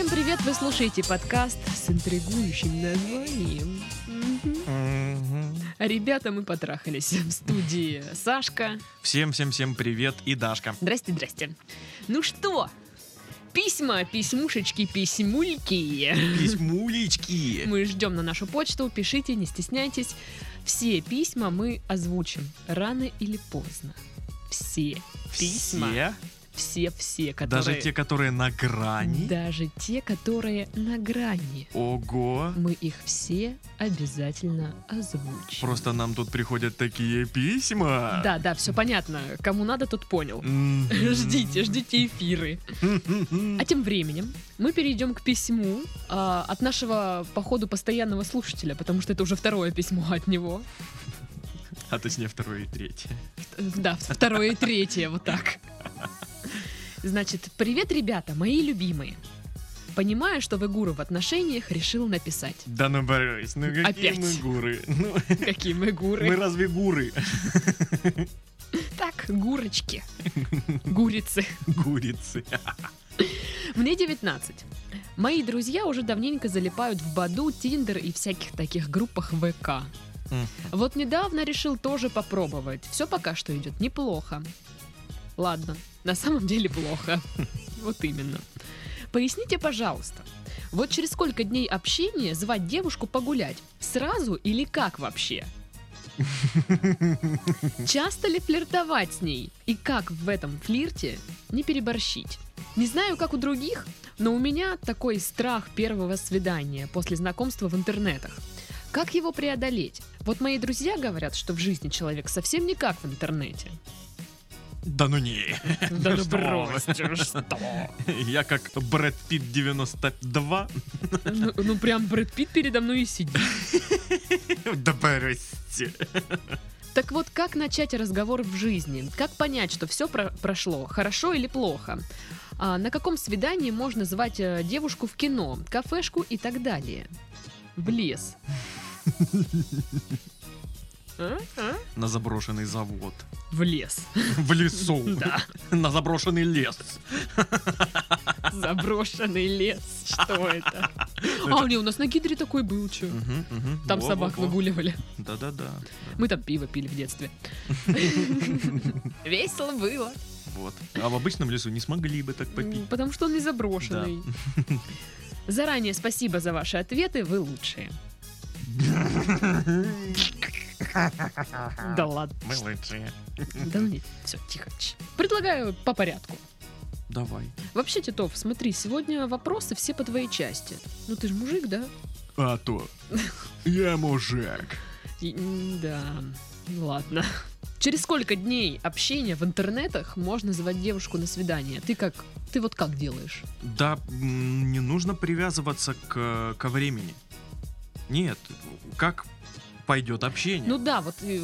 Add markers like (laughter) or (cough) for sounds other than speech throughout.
Всем привет! Вы слушаете подкаст с интригующим названием. Ребята, мы потрахались в студии Сашка. Всем-всем-всем привет и Дашка. Здрасте, здрасте. Ну что, письма, письмушечки, письмульки. Письмулечки. Мы ждем на нашу почту, пишите, не стесняйтесь. Все письма мы озвучим рано или поздно. Все письма. Все, Все-все, которые... даже те, которые на грани. Даже те, которые на грани. Ого. Мы их все обязательно озвучим. Просто нам тут приходят такие письма. Да, да, все понятно. Кому надо, тот понял. (laughs) Ждите, ждите эфиры. А тем временем мы перейдем к письму а, от нашего, походу, постоянного слушателя, потому что это уже второе письмо от него. А точнее второе и третье. Да, второе и третье, вот так. Значит, привет, ребята, мои любимые. Понимаю, что вы гуру в отношениях, решил написать. Да ну борюсь, ну какие Опять. мы гуры. Ну, (laughs) Какие мы гуры. мы разве гуры? (laughs) Так, гурочки. (laughs) Гурицы. Гурицы. Мне 19. Мои друзья уже давненько залипают в Баду, Тиндер и всяких таких группах ВК. Вот недавно решил тоже попробовать. Все пока что идет неплохо. Ладно, на самом деле плохо. Вот именно. Поясните, пожалуйста, вот через сколько дней общения звать девушку погулять? Сразу или как вообще? Часто ли флиртовать с ней? И как в этом флирте не переборщить? Не знаю, как у других, но у меня такой страх первого свидания после знакомства в интернетах. Как его преодолеть? Вот мои друзья говорят, что в жизни человек совсем не как в интернете. Да ну не. Да ну (laughs) бросьте, что? (laughs) Я как Брэд Питт 92. Ну, ну прям Брэд Питт передо мной и сидит. (laughs) Да бросьте. Так вот, как начать разговор в жизни? Как понять, что все прошло, хорошо или плохо? А на каком свидании можно звать э, девушку в кино, кафешку и так далее? В лес. На заброшенный завод. В лес. (laughs) В лесу. Да, На заброшенный лес. заброшенный лес. Что это? (laughs) А, не, у нас на Гидре такой был, что? Там собак выгуливали. Да-да-да. Мы там пиво пили в детстве. (laughs) Весело было. Вот. А в обычном лесу не смогли бы так попить. Потому что он не заброшенный. Заранее спасибо за ваши ответы, вы лучшие. (laughs) Да ладно. Мы лучшие. Да ну нет, все, тихо. Предлагаю по порядку. Давай. Вообще, Титов, смотри, сегодня вопросы все по твоей части. Ну ты же мужик, да? А то. Я мужик. Да, ну ладно. Через сколько дней общения в интернетах можно звать девушку на свидание? Ты как, ты вот как делаешь? Да, не нужно привязываться к, ко времени. Нет, как пойдет общение. Ну да, вот, э,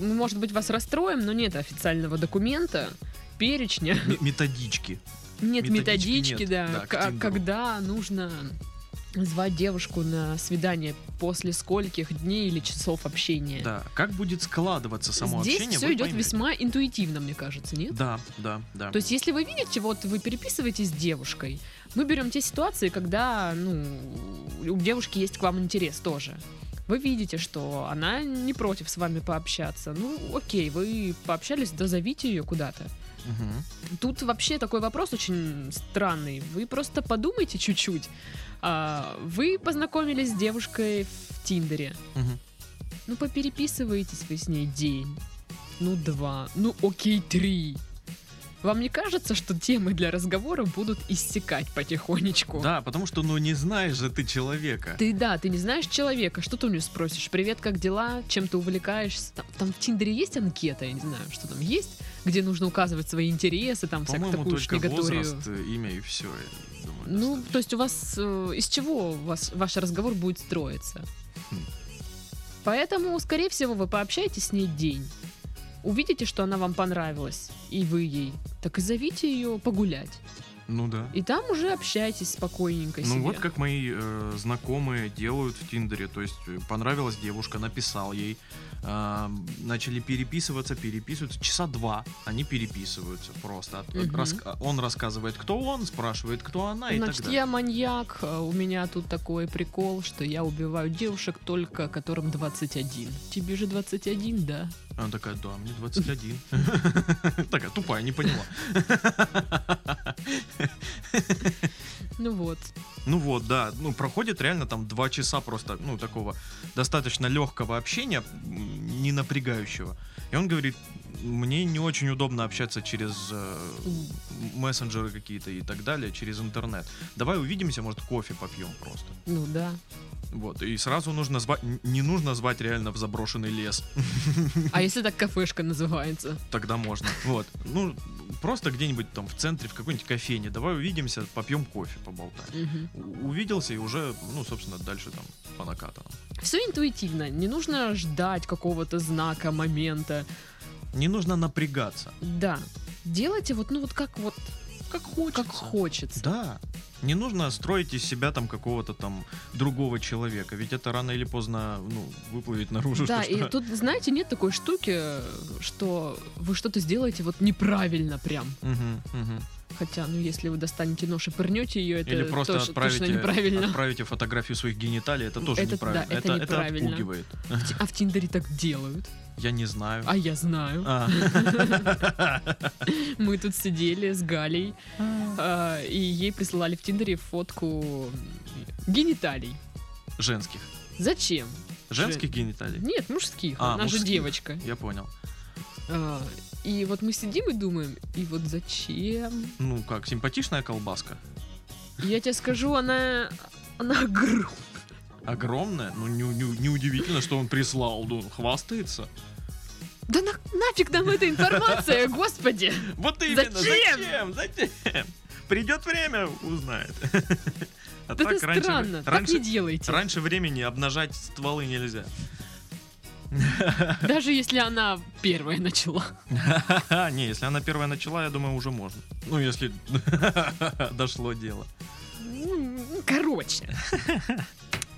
мы, может быть, вас расстроим, но нет официального документа, перечня. М- методички. Нет Методички методички, нет, да, да, к Тиндеру. когда нужно звать девушку на свидание после скольких дней или часов общения. Да. Как будет складываться само Здесь общение? все вы идет поймете. весьма интуитивно, мне кажется, нет? Да, да, да. То есть, если вы видите, вот вы переписываетесь с девушкой, мы берем те ситуации, когда, ну, у девушки есть к вам интерес тоже. Вы видите, что она не против с вами пообщаться. Ну, окей, вы пообщались, дозовите ее куда-то. Мгм. Тут вообще такой вопрос очень странный. Вы просто подумайте чуть-чуть. А, Вы познакомились с девушкой в Тиндере. Мгм. Ну, попереписываетесь вы с ней день. Ну, два. Ну, окей, три. Вам не кажется, что темы для разговора будут иссякать потихонечку? Да, потому что, ну, не знаешь же ты человека. Ты, да, ты не знаешь человека, что ты у него спросишь? Привет, как дела? Чем ты увлекаешься? Там, там в Тиндере есть анкета, я не знаю, что там есть, где нужно указывать свои интересы, там всякую такую только шнегаторию. возраст, э, имя и все. Думаю, Ну, достаточно. то есть у вас э, из чего вас ваш разговор будет строиться? Хм. Поэтому, скорее всего, вы пообщаетесь с ней день. Увидите, что она вам понравилась, и вы ей, так и зовите ее погулять. Ну да. И там уже общайтесь спокойненько Ну себе. вот как мои э, знакомые делают в Тиндере. То есть э, понравилась девушка, написал ей. а, начали переписываться, переписываются. Часа два они переписываются просто. Мгм. раска- он рассказывает, кто он, спрашивает, кто она и Значит, так далее. я маньяк, а у меня тут такой прикол, что я убиваю девушек только, которым 21. Тебе же 21, да? Она такая, да, мне 21. (laughs) Такая тупая, не поняла. Ну вот. Ну вот, да, ну проходит реально там два часа просто, ну такого достаточно легкого общения, не напрягающего. И он говорит, мне не очень удобно общаться через э, мессенджеры какие-то и так далее, через интернет. Давай увидимся, может кофе попьем просто. Ну да. Вот, и сразу нужно звать, не нужно звать реально в заброшенный лес, А если так кафешка называется? тогда можно. Вот, ну просто где-нибудь там в центре, в какой-нибудь кофейне, давай увидимся, попьем кофе, поболтаем. Увиделся и уже, ну, собственно, дальше там по накатанным. Все интуитивно, не нужно ждать какого-то знака, момента. Не нужно напрягаться. Да. Делайте вот, ну вот как вот, Как хочется. как хочется. Да. Не нужно строить из себя там какого-то там другого человека, ведь это рано или поздно, ну, выплывет наружу. Да, что, и что- тут, знаете, нет такой штуки, что вы что-то сделаете вот неправильно прям. Мгм, мгм. Хотя, ну, если вы достанете нож и пырнете ее, это Или просто тоже, точно отправите, неправильно. отправите фотографию своих гениталий, это тоже Это- неправильно. да, это неправильно. отпугивает. В Ти- А в Тиндере так делают. Я не знаю. А я знаю. А. (laughs) Мы тут сидели с Галей, а, и ей присылали в Тиндере фотку гениталий. Женских. Зачем? Женских гениталий? Нет, мужских. А, Она же девочка. Я понял. И вот мы сидим и думаем, и вот зачем? Ну как, симпатичная колбаска? Я тебе скажу, она... Она огромная. Огромная? Ну не, не- неудивительно, что он прислал. Ну, хвастается. Да на- нафиг нам эта информация, господи! Вот именно, Зачем? зачем? Зачем? Придет время, узнает. А Да так это раньше, странно. Так раньше, не делайте. раньше времени обнажать стволы нельзя. (laughs) Даже если она первая начала. (laughs) Не, если она первая начала, я думаю, уже можно. Ну, если (laughs) дошло дело. Короче.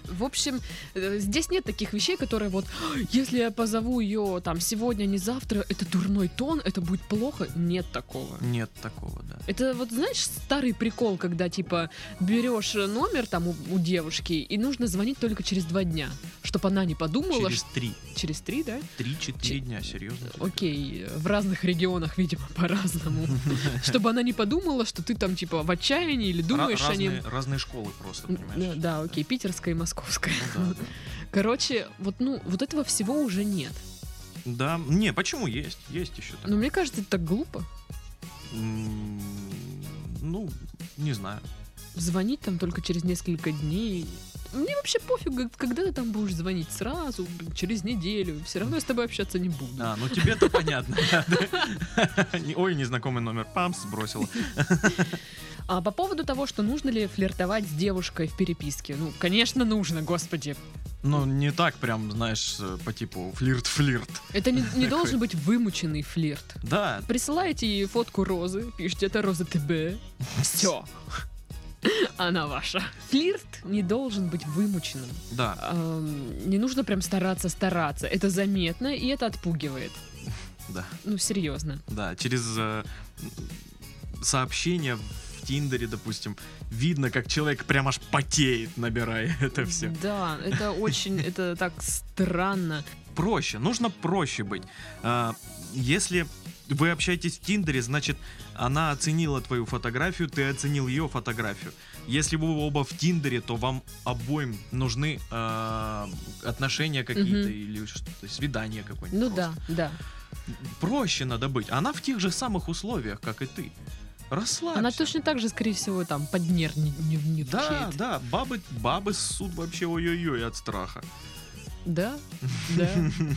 В общем, э, здесь нет таких вещей, которые вот, «А, если я позову ее там сегодня, не завтра, это дурной тон, это будет плохо. Нет такого. Нет такого, да. Это вот, знаешь, старый прикол, когда, типа, берешь номер там у, у девушки, и нужно звонить только через два дня, чтобы она не подумала, Через что... три. Через три, да? Три-четыре дня, серьезно. Окей, в разных регионах, видимо, по-разному. (laughs) Чтобы она не подумала, что ты там, типа, в отчаянии или думаешь о нем. разные школы просто, понимаешь? Да, да, окей, питерская и московская. Ну да, да. Короче, вот, ну, вот этого всего уже нет. Да, не, почему есть? Есть еще так. Но мне кажется, это так глупо. М, Ну, не знаю. Звонить там только через несколько дней. Мне вообще пофиг, когда ты там будешь звонить сразу, через неделю. Все равно я с тобой общаться не буду. А, ну тебе-то понятно. (laughs) Ой, незнакомый номер. Памс сбросил. (laughs) А по поводу того, что нужно ли флиртовать с девушкой в переписке. Ну, конечно, нужно, господи. Ну, не так прям, знаешь, э, по типу флирт-флирт. Это не, не должен быть вымученный флирт. Да, Присылаете ей фотку розы, пишите, это роза ТБ. Все. Она ваша. Флирт не должен быть вымученным. да, Ам, Не нужно прям стараться стараться. Это заметно, и это отпугивает. да, Ну, серьезно. да. Через э, сообщения в Тиндере, допустим, видно, как человек прям аж потеет, набирая (laughs) это все. Да, это очень, это так странно. проще, нужно проще быть. А, Если вы общаетесь в Тиндере, значит, она оценила твою фотографию, ты оценил ее фотографию. Если вы оба в Тиндере, то вам обоим нужны а, отношения какие-то Мгм. или что-то, свидание какое-нибудь. Ну просто. да, да. Проще надо быть. Она в тех же самых условиях, как и ты. Расслабься. Она точно так же, скорее всего, там поднервничает. Да, да, бабы, бабы ссут вообще ой-ой-ой от страха. Да, да.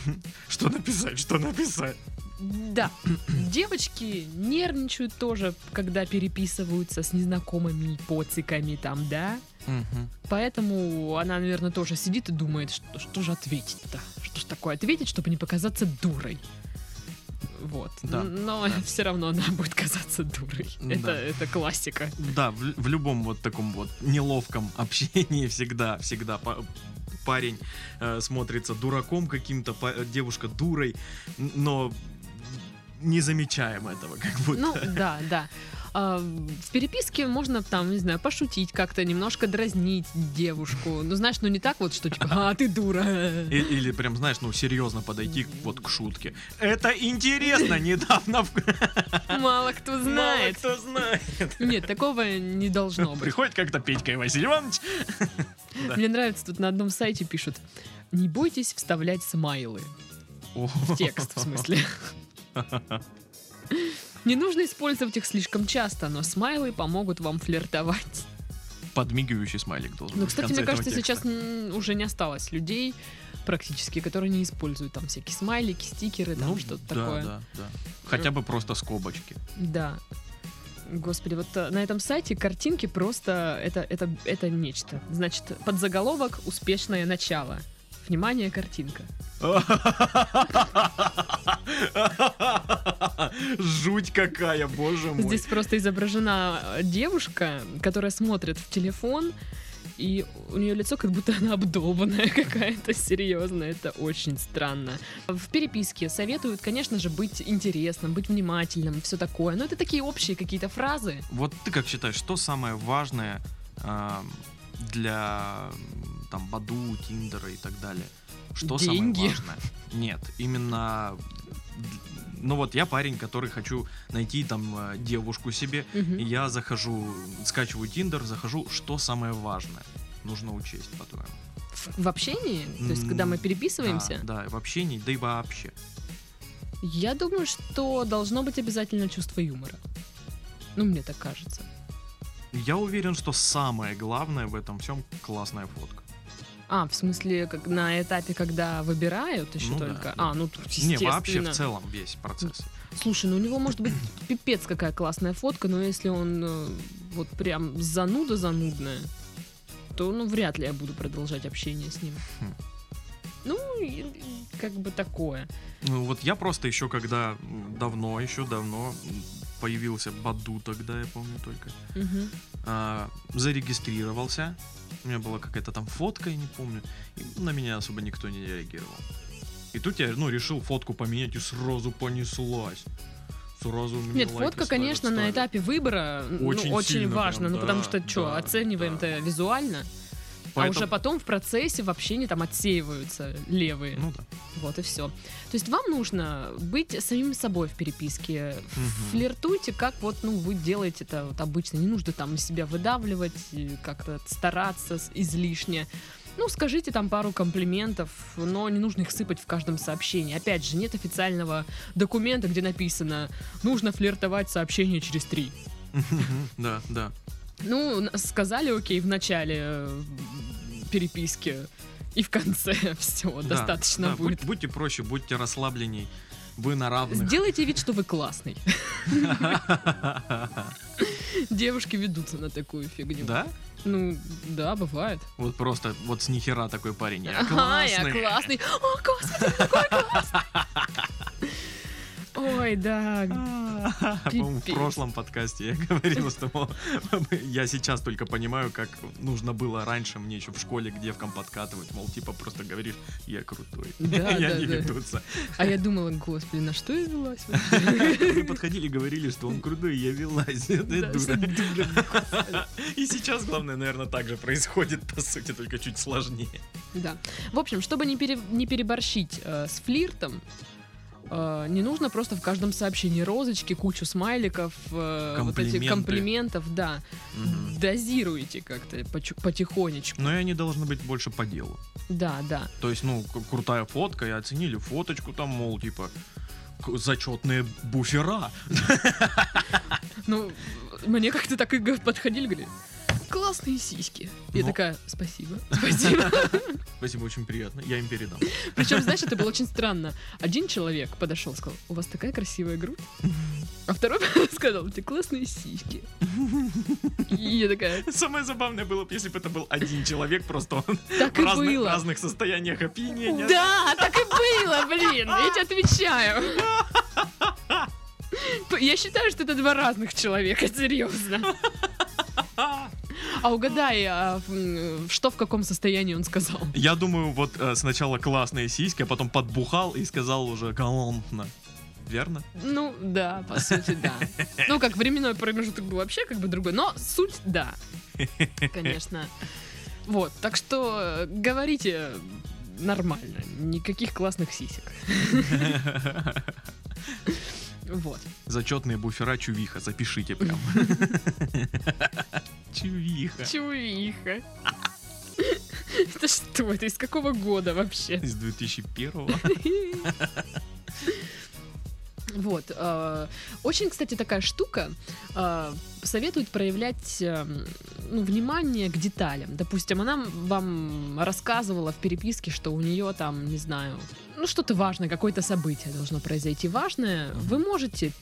(laughs) Что написать, что написать? Да. Девочки нервничают тоже, когда переписываются с незнакомыми поциками там, да? Мгм. Поэтому она, наверное, тоже сидит и думает, что, что же ответить-то? Что же такое ответить, чтобы не показаться дурой? Вот. Да, Но да. (laughs) все равно она будет казаться дурой. Да. Это, это классика. Да, в, в любом вот таком вот неловком (laughs) общении всегда, всегда па- парень э, смотрится дураком каким-то, девушка дурой, но не замечаем этого, как будто. Ну, да, да. А, В переписке можно там, не знаю, пошутить как-то, немножко дразнить девушку. Ну, знаешь, ну не так вот, что типа, а, ты дура. И- или прям, знаешь, ну серьезно подойти вот к шутке. Это интересно, недавно. (laughs) Мало кто знает. Мало кто знает. Нет, такого не должно быть. Приходит как-то Петька Василий Иванович. (laughs) Мне нравится, тут на одном сайте пишут, не бойтесь вставлять смайлы. В текст, в смысле. (laughs) Не нужно использовать их слишком часто, но смайлы помогут вам флиртовать. Подмигивающий смайлик должен Ну, быть кстати, мне кажется, текста. сейчас уже не осталось людей практически, которые не используют там всякие смайлики, стикеры, там Ну, что-то да, такое. да, да. Хотя бы просто скобочки. Да. Господи, вот э, на этом сайте картинки просто это, это, это нечто. Значит, подзаголовок «Успешное начало». Внимание, картинка. Жуть какая, боже мой. Здесь просто изображена э, девушка, которая смотрит в телефон, и у нее лицо как будто она обдолбанная (laughs) какая-то, серьезно, это очень странно. В переписке советуют, конечно же, быть интересным, быть внимательным, все такое, но это такие общие какие-то фразы. Вот ты как считаешь, что самое важное ам, для там Баду, Тиндера и так далее? Что Деньги. самое важное? Нет, именно ну вот я парень, который хочу найти там э, девушку себе, Мгм. и я захожу, скачиваю Тиндер, захожу, что самое важное нужно учесть, по-твоему? В, общении, то есть когда мы переписываемся, Да, да, в общении, да и вообще. я думаю, что должно быть обязательно чувство юмора. Ну, мне так кажется. Я уверен, что самое главное в этом всем классная фотка. А, в смысле, как на этапе, когда выбирают еще Ну да, только. да. А, ну тут Не, естественно. вообще в целом весь процесс. Слушай, ну у него может быть пипец какая классная фотка, но если он э, вот прям зануда занудная, то ну вряд ли я буду продолжать общение с ним. Хм. Ну, как бы такое. Ну вот я просто еще когда давно, еще давно появился Баду тогда, я помню только, Мгм. а, зарегистрировался. У меня была какая-то там фотка, я не помню. И на меня особо никто не реагировал. И тут я, ну, решил фотку поменять и сразу понеслась. Сразу Нет, фотка, ставят, конечно, на ставят. этапе выбора ну, Очень очень сильно важно, прям, ну потому да, что что, да, оцениваем-то визуально, а Поэтому- уже потом в процессе в общении там отсеиваются левые. Ну да. Вот и все. То есть вам нужно быть самим собой в переписке. Мгм. Флиртуйте, как вот ну, вы делаете это вот обычно. Не нужно там себя выдавливать, как-то стараться излишне. Ну, скажите там пару комплиментов, но не нужно их сыпать в каждом сообщении. Опять же, нет официального документа, где написано «нужно флиртовать сообщение через три». (laughs) Да, да. Ну, сказали окей в начале э, переписки, и в конце (laughs) все, Да, достаточно да, будет. будь- будьте проще, будьте расслабленней. Вы на равных. Сделайте вид, что вы классный. (laughs) Девушки ведутся на такую фигню. Да? Ну, да, бывает. Вот просто, вот с нихера такой парень. Я Ага, я классный. классный. О, господи, какой классный. Ой, да. (laughs) По-моему, в прошлом подкасте я говорил, что я сейчас только понимаю, как нужно было раньше мне еще в школе к девкам подкатывать. Мол, типа просто говоришь, я крутой. (laughs) Они да. ведутся. А я думала, господи, на что я велась? Вы (laughs) подходили, говорили, что он крутой, я велась. И сейчас, главное, наверное, так же происходит, по сути, только чуть сложнее. Да. В общем, чтобы не, не переборщить э, с флиртом, э, не нужно просто в каждом сообщении розочки, кучу смайликов, э, вот этих Комплименты. комплиментов, да. Мгм. Дозируйте как-то потихонечку. Но и они должны быть больше по делу. Да, да. То есть, ну, крутая фотка, и оценили фоточку там, мол, типа, зачетные буфера. Ну, мне как-то так и подходили, говорили, классные сиськи. Я Ну. такая, спасибо, (laughs) спасибо. Спасибо, очень приятно. Я им передам. Причем, знаешь, это было очень странно. Один человек подошел, сказал, у вас такая красивая грудь. А второй (laughs) сказал, у тебя классные сиськи. И я такая, Самое забавное было бы, если бы это был один человек, просто он так в и разных, было. разных состояниях опьянения. Да, так и было, блин, я тебе отвечаю. (laughs) я считаю, что это два разных человека, серьезно. А угадай, а, что в каком состоянии он сказал? Я думаю, вот э, сначала классные сиськи, а потом подбухал и сказал уже галантно. Верно? Ну, да, по сути, да. Ну, как временной промежуток был вообще как бы другой, но суть, да. Конечно. Вот, так что э, говорите нормально, никаких классных сисек. (laughs) Вот. Зачетные буфера Чувиха, запишите прям. (laughs) Чувиха. Чувиха. (laughs) Это что? Это из какого года вообще? Из 2001 (laughs) Вот. э, Очень, кстати, такая штука. э, Советуют проявлять э, ну, внимание к деталям. Допустим, она вам рассказывала в переписке, что у нее там, не знаю, ну что-то важное, какое-то событие должно произойти важное. Вы можете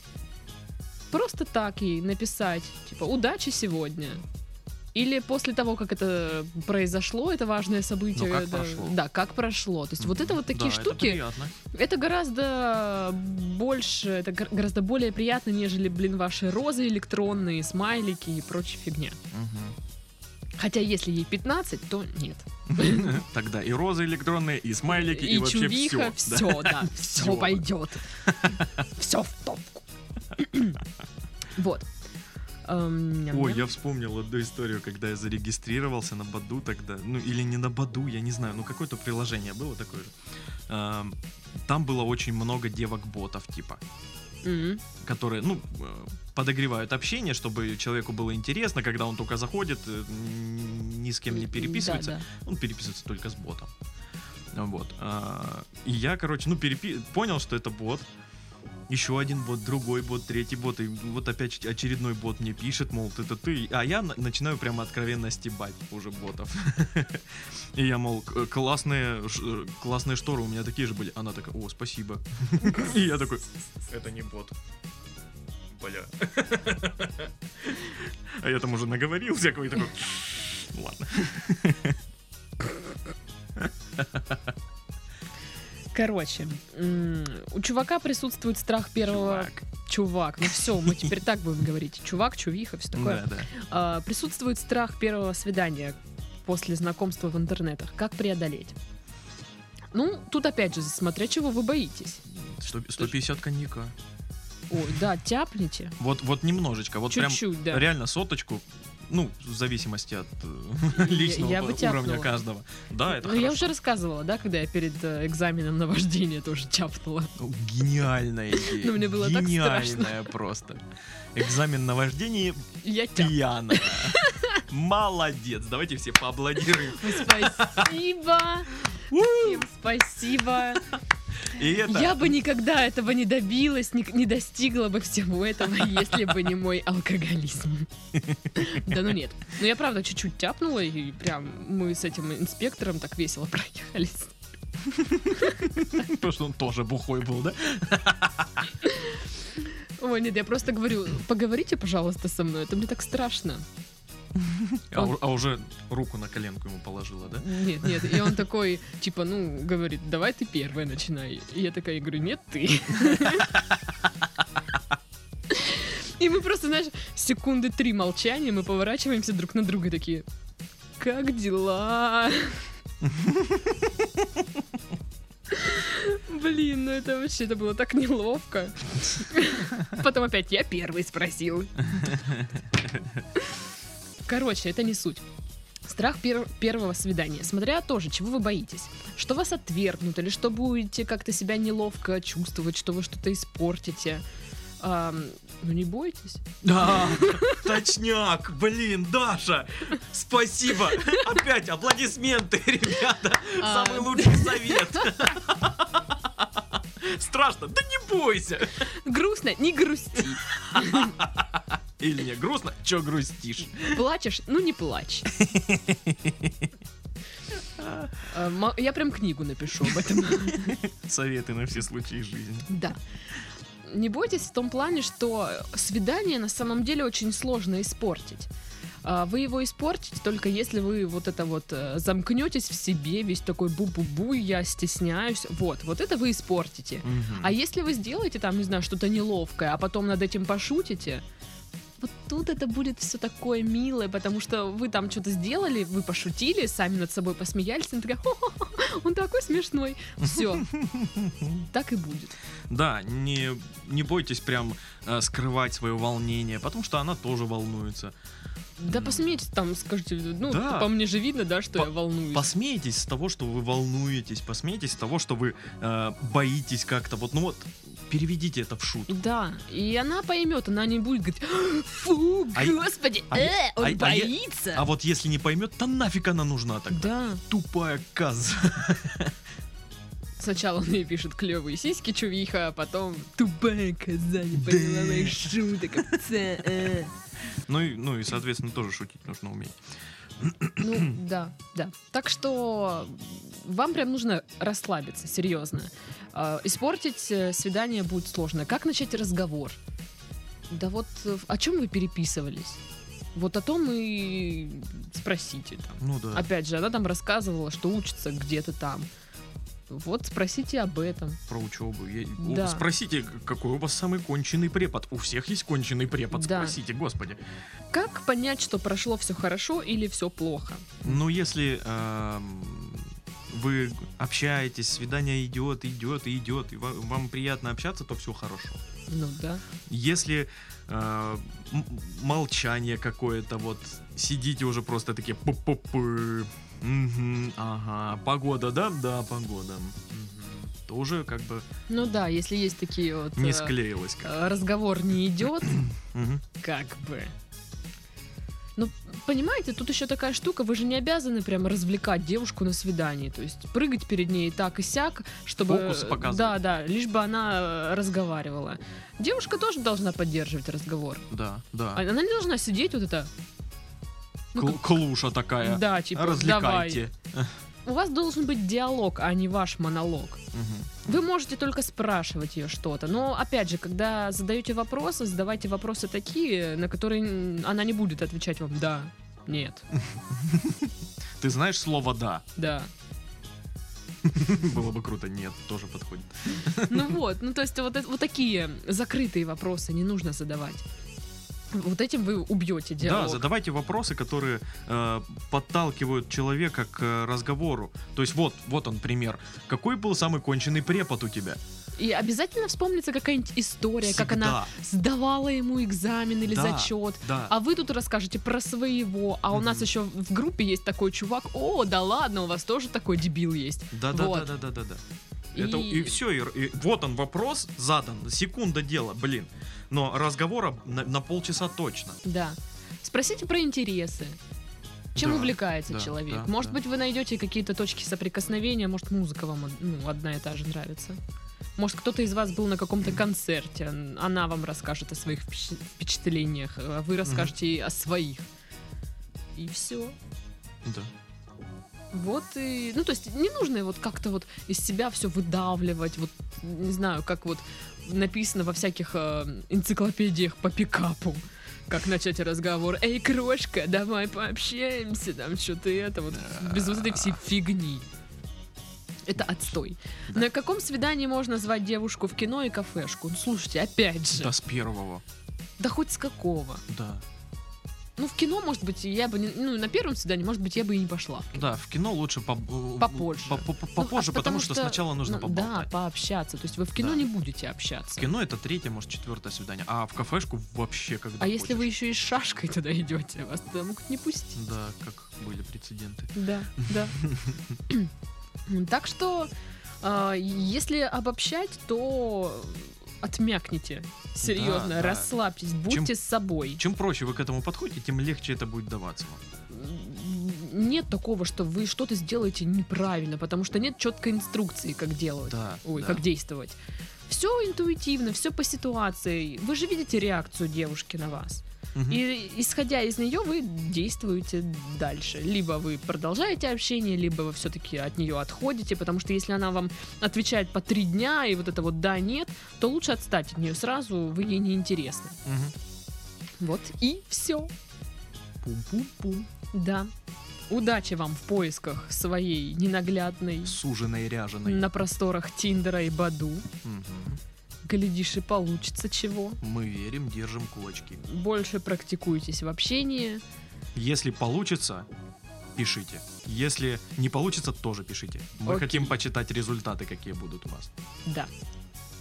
просто так ей написать, типа, удачи сегодня. Или после того, как это произошло, это важное событие. Ну, как да, прошло. Да, как прошло. То есть вот это вот такие Да, это штуки, приятно. это гораздо больше, это гор- гораздо более приятно, нежели, блин, ваши розы электронные, смайлики и прочая фигня. Хотя если ей 15, то нет. (laughs) Тогда и розы электронные, и смайлики, и, вообще чувиха, все. все, да, все пойдет. Все в топку. (clears throat) Вот. Эм. Ой, я вспомнил одну историю, когда я зарегистрировался на Баду тогда, ну или не на Баду, я не знаю, ну какое-то приложение было такое же. Ам, Там было очень много девок-ботов, типа, Мгм. которые, ну, э, подогревают общение, чтобы человеку было интересно, когда он только заходит, э, ни с кем не переписывается, Да, да. он переписывается только с ботом. Вот. а, И я, короче, ну, перепи- понял, что это бот. Еще один бот, другой бот, третий бот. И вот опять очередной бот мне пишет, мол, это ты. А я на- начинаю прямо откровенно стебать уже ботов. (laughs) И я, мол, «К- классные, классные шторы у меня такие же были. Она такая, о, спасибо. (laughs) И я такой, это не бот. Бля. (laughs) А я там уже наговорил всякого и такой, ладно. Короче, у чувака присутствует страх первого... Чувак. Чувак, ну все, мы теперь так будем говорить. Чувак, чувиха, все такое. Да, да. А, присутствует страх первого свидания после знакомства в интернетах. Как преодолеть? Ну, тут опять же, смотря чего вы боитесь. Сто- 150 коньяка. Ой, да, тяпните. Вот, вот немножечко, вот прям Чуть-чуть, да. реально соточку, ну, в зависимости от э, (laughs) (laughs) личного я уровня каждого. Да, это Ну, я хорошо. уже рассказывала, да, когда я перед э, экзаменом на вождение тоже тяпнула. Ну, Гениальная (laughs) идея. Ну, мне было так Гениальная просто. Экзамен на вождение Я пьяная. Молодец. Давайте все поаплодируем. Спасибо. Всем спасибо. И это... Я бы никогда этого не добилась, не, не достигла бы всего этого, (laughs) если бы не мой алкоголизм. (laughs) Да ну нет. Но я правда чуть-чуть тяпнула, и прям мы с этим инспектором так весело (laughs) проехались. Потому что он тоже бухой был, да? Ой, нет, я просто говорю, поговорите, пожалуйста, со мной, это мне так страшно. (laughs) А, а уже руку на коленку ему положила, да? Нет, нет, и он такой, типа, ну, говорит, давай ты первая начинай. И я такая говорю, нет, ты. И мы просто, знаешь, секунды три молчания, мы поворачиваемся друг на друга такие, как дела? Блин, ну это вообще, это было так неловко. Потом опять я первый спросил. Короче, это не суть. Страх пер- первого свидания. Смотря тоже, чего вы боитесь. Что вас отвергнут, или что будете как-то себя неловко чувствовать, что вы что-то испортите. Ам, ну не бойтесь. Да, точняк, блин, Даша, спасибо. Опять аплодисменты, ребята. А, Самый лучший совет. Страшно, да не бойся. Грустно, не грусти. Или не грустно, чё грустишь? Плачешь, ну не плачь. (laughs) А, Я прям книгу напишу об этом. Советы на все случаи жизни. Да. Не бойтесь в том плане, что свидание на самом деле очень сложно испортить. А, Вы его испортите только если вы вот это вот э, замкнетесь в себе, весь такой бу-бу-бу, я стесняюсь. Вот, вот это вы испортите. Мгм. А если вы сделаете там, не знаю, что-то неловкое, а потом над этим пошутите, вот тут это будет все такое милое, потому что вы там что-то сделали, вы пошутили, сами над собой посмеялись, и такая, «Хо-хо-хо, (laughs) он такой смешной. Все, так и будет. Да, не, не бойтесь прям э, скрывать свое волнение, потому что она тоже волнуется. Да посмейтесь там, скажите, ну, Да. по мне же видно, да, что По- я волнуюсь. Посмейтесь с того, что вы волнуетесь, посмейтесь с того, что вы э, боитесь как-то. Вот, ну вот, переведите это в шутку. Да, и она поймет, она не будет говорить, фу, А- господи, а- э, он а- а боится. А вот если не поймет, то нафиг она нужна тогда? Да, Тупая коза. (laughs) сначала он ей пишет клевые сиськи, чувиха, а потом тупая коза, не поняла моих шуток, э». Ну и, ну и, соответственно, тоже шутить нужно уметь. Ну, да, да. Так что вам прям нужно расслабиться, серьезно. А, Испортить э, свидание будет сложно. Как начать разговор? Да вот э, о чем вы переписывались? Вот о том и спросите там. Ну да. Опять же, она там рассказывала, что учится где-то там. Вот спросите об этом. Про учебу. Я- Да. Спросите, какой у вас самый конченый препод. У всех есть конченый препод. Да. Спросите, господи. Как понять, что прошло все хорошо или все плохо? Ну, если эм, вы общаетесь, свидание идет, идет и идет, и ва- вам приятно общаться, то все хорошо. Ну да. Если э, молчание какое-то, вот сидите уже просто такие пу-пу-пы, мгм, ага, погода, да? Да, погода. Мгм. То уже как бы Ну да, если есть такие вот... не э, склеилось. Как. разговор не идет, как бы. Понимаете, тут еще такая штука, вы же не обязаны прям развлекать девушку на свидании, то есть прыгать перед ней так и сяк, чтобы... Фокус показывать. Да, да, лишь бы она э, разговаривала. Девушка тоже должна поддерживать разговор. Да, да. А Она не должна сидеть вот это... ну, Кл- клуша такая. Да, типа, давай. (laughs) У вас должен быть диалог, а не ваш монолог. Мгм. Вы можете только спрашивать ее что-то, но опять же, когда задаете вопросы, задавайте вопросы такие, на которые она не будет отвечать вам да, нет, (laughs) Ты знаешь слово «да»? да. Было бы круто. Нет, тоже подходит. Ну вот, ну то есть вот, вот такие закрытые вопросы не нужно задавать. Вот этим вы убьете диалог. Да, задавайте вопросы, которые э, подталкивают человека к э, разговору. То есть вот, вот он пример. Какой был самый конченый препод у тебя? И обязательно вспомнится какая-нибудь история, как она Всегда. сдавала ему экзамен или Да. зачет. Да. А вы тут расскажете про своего, а у нас Мгм. еще в группе есть такой чувак. О, да ладно, у вас тоже такой дебил есть. Да, да, вот. да, да, да, да, да. И- Это и все, и, вот он вопрос задан, секунда дела, блин. Но разговора на, на полчаса точно. Да. Спросите про интересы. Чем Да, увлекается да, человек? да, может да. быть, вы найдете какие-то точки соприкосновения, может, музыка вам ну, одна и та же нравится. Может, кто-то из вас был на каком-то концерте, она вам расскажет о своих впечат- впечатлениях, а вы расскажете ей о своих. И все. Да. Вот и... Ну, то есть не нужно вот как-то вот из себя все выдавливать, вот, не знаю, как вот написано во всяких э, энциклопедиях по пикапу. Как начать разговор. Эй, крошка, давай пообщаемся, там что-то это вот без вот этой всей фигни. Это отстой. Да. На каком свидании можно звать девушку в кино и кафешку? Ну, слушайте, опять же. Да, с первого. Да хоть с какого. Да. Ну, в кино, может быть, я бы не... Ну, на первом свидании, может быть, я бы и не пошла. Да, в кино лучше по- Попозже. по- по- Ну, попозже, а потому, что, сначала нужно ну, Да, поболтать. пообщаться. То есть вы в кино Да. не будете общаться. В кино это третье, может, четвертое свидание. А в кафешку вообще когда А если вы хочешь. еще и с шашкой туда идете, вас туда могут не пустить. Да, как были прецеденты. Да, да. (laughs) Так что, а, если обобщать, то отмякните. Серьезно, Да, да. расслабьтесь, будьте с собой. Чем проще вы к этому подходите, тем легче это будет даваться вам. Нет такого, что вы что-то сделаете неправильно, потому что нет четкой инструкции, как делать. Да, Ой, да. как действовать. Все интуитивно, все по ситуации. Вы же видите реакцию девушки на вас. И исходя из нее, вы действуете дальше. Либо вы продолжаете общение, либо вы все-таки от нее отходите, потому что если она вам отвечает по три дня и вот это вот да, нет, то лучше отстать от нее сразу, вы ей не интересны. Мгм. Вот и все. Пум-пум-пум. Да. Удачи вам в поисках своей ненаглядной Суженой, ряженой. на просторах Тиндера и Баду. Мгм. Глядишь, и получится чего. Мы верим, держим кулачки. Больше практикуйтесь в общении. Если получится, пишите. Если не получится, тоже пишите. Мы Окей. хотим почитать результаты, какие будут у вас. Да.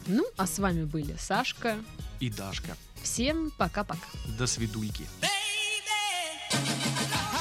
Ну, а с вами были Сашка. И Дашка. Всем пока-пока. До свидуйки. baby.